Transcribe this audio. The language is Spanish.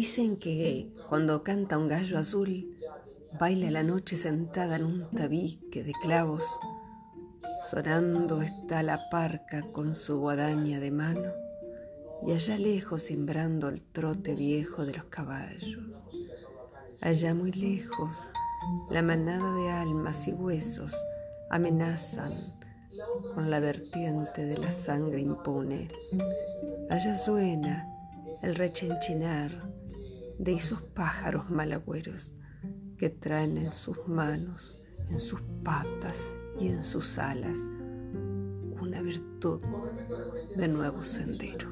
Dicen que cuando canta un gallo azul, baila la noche sentada en un tabique de clavos, sonando está la parca con su guadaña de mano, y allá lejos sembrando el trote viejo de los caballos. Allá muy lejos, la manada de almas y huesos amenazan con la vertiente de la sangre impune. Allá suena el rechinchinar de esos pájaros malagüeros que traen en sus manos, en sus patas y en sus alas una virtud de nuevo sendero.